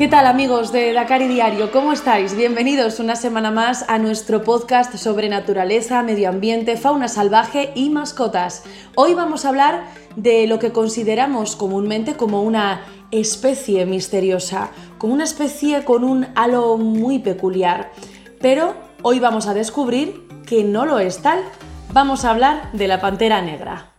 ¿Qué tal amigos de Dakar y Diario? ¿Cómo estáis? Bienvenidos una semana más a nuestro podcast sobre naturaleza, medio ambiente, fauna salvaje y mascotas. Hoy vamos a hablar de lo que consideramos comúnmente como una especie misteriosa, como una especie con un halo muy peculiar. Pero hoy vamos a descubrir que no lo es tal. Vamos a hablar de la pantera negra.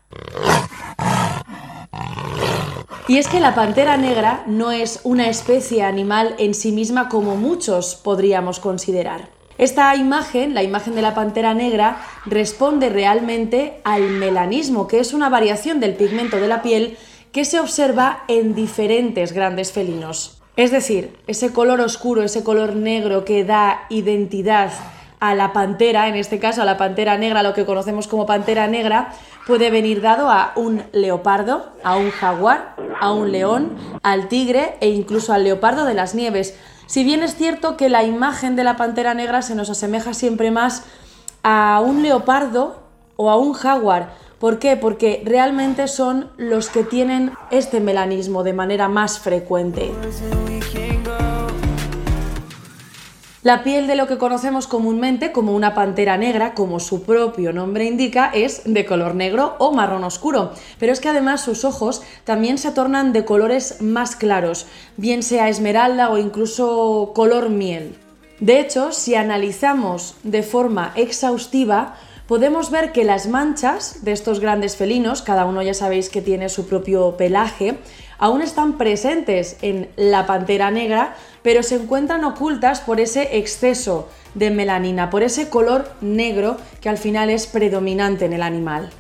Y es que la pantera negra no es una especie animal en sí misma como muchos podríamos considerar. Esta imagen, la imagen de la pantera negra, responde realmente al melanismo, que es una variación del pigmento de la piel que se observa en diferentes grandes felinos. Es decir, ese color oscuro, ese color negro que da identidad a la pantera, en este caso a la pantera negra, lo que conocemos como pantera negra, puede venir dado a un leopardo, a un jaguar, a un león, al tigre e incluso al leopardo de las nieves. Si bien es cierto que la imagen de la pantera negra se nos asemeja siempre más a un leopardo o a un jaguar. ¿Por qué? Porque realmente son los que tienen este melanismo de manera más frecuente. La piel de lo que conocemos comúnmente como una pantera negra, como su propio nombre indica, es de color negro o marrón oscuro, pero es que además sus ojos también se tornan de colores más claros, bien sea esmeralda o incluso color miel. De hecho, si analizamos de forma exhaustiva, podemos ver que las manchas de estos grandes felinos, cada uno ya sabéis que tiene su propio pelaje, aún están presentes en la pantera negra, pero se encuentran ocultas por ese exceso de melanina, por ese color negro que al final es predominante en el animal.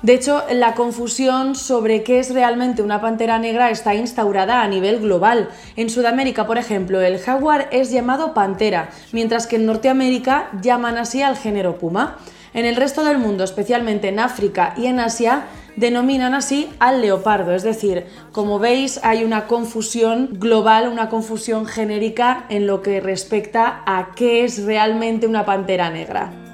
De hecho, la confusión sobre qué es realmente una pantera negra está instaurada a nivel global. En Sudamérica, por ejemplo, el jaguar es llamado pantera, mientras que en Norteamérica llaman así al género puma. En el resto del mundo, especialmente en África y en Asia, denominan así al leopardo. Es decir, como veis, hay una confusión global, una confusión genérica en lo que respecta a qué es realmente una pantera negra.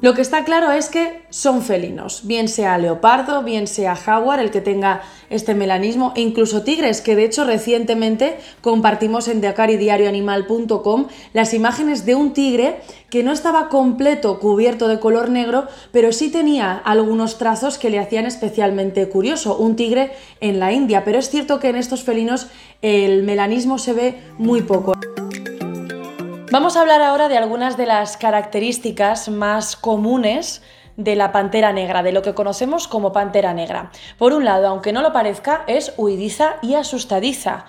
Lo que está claro es que son felinos, bien sea leopardo, bien sea jaguar, el que tenga este melanismo, e incluso tigres, que de hecho recientemente compartimos en diarioanimal.com las imágenes de un tigre que no estaba completo cubierto de color negro, pero sí tenía algunos trazos que le hacían especialmente curioso, un tigre en la India, pero es cierto que en estos felinos el melanismo se ve muy poco. Vamos a hablar ahora de algunas de las características más comunes de la pantera negra, de lo que conocemos como pantera negra. Por un lado, aunque no lo parezca, es huidiza y asustadiza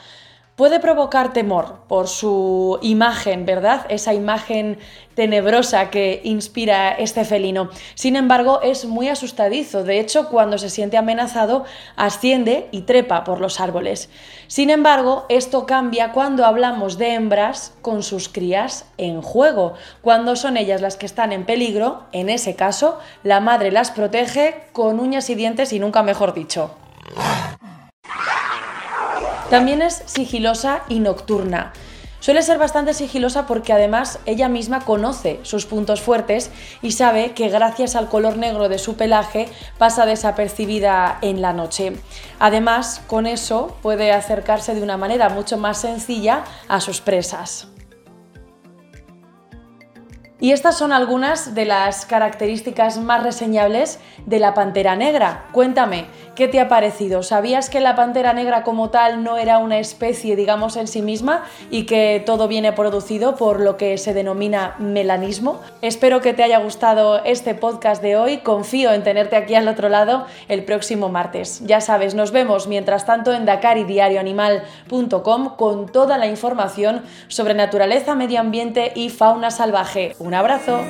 puede provocar temor por su imagen, ¿verdad? Esa imagen tenebrosa que inspira este felino. Sin embargo, es muy asustadizo. De hecho, cuando se siente amenazado, asciende y trepa por los árboles. Sin embargo, esto cambia cuando hablamos de hembras con sus crías en juego. Cuando son ellas las que están en peligro, en ese caso, la madre las protege con uñas y dientes y nunca mejor dicho. También es sigilosa y nocturna. Suele ser bastante sigilosa porque además ella misma conoce sus puntos fuertes y sabe que gracias al color negro de su pelaje pasa desapercibida en la noche. Además, con eso puede acercarse de una manera mucho más sencilla a sus presas. Y estas son algunas de las características más reseñables de la pantera negra. Cuéntame, ¿qué te ha parecido? ¿Sabías que la pantera negra como tal no era una especie, digamos, en sí misma y que todo viene producido por lo que se denomina melanismo? Espero que te haya gustado este podcast de hoy. Confío en tenerte aquí al otro lado el próximo martes. Ya sabes, nos vemos mientras tanto en dakaridiarioanimal.com con toda la información sobre naturaleza, medio ambiente y fauna salvaje. Un abrazo.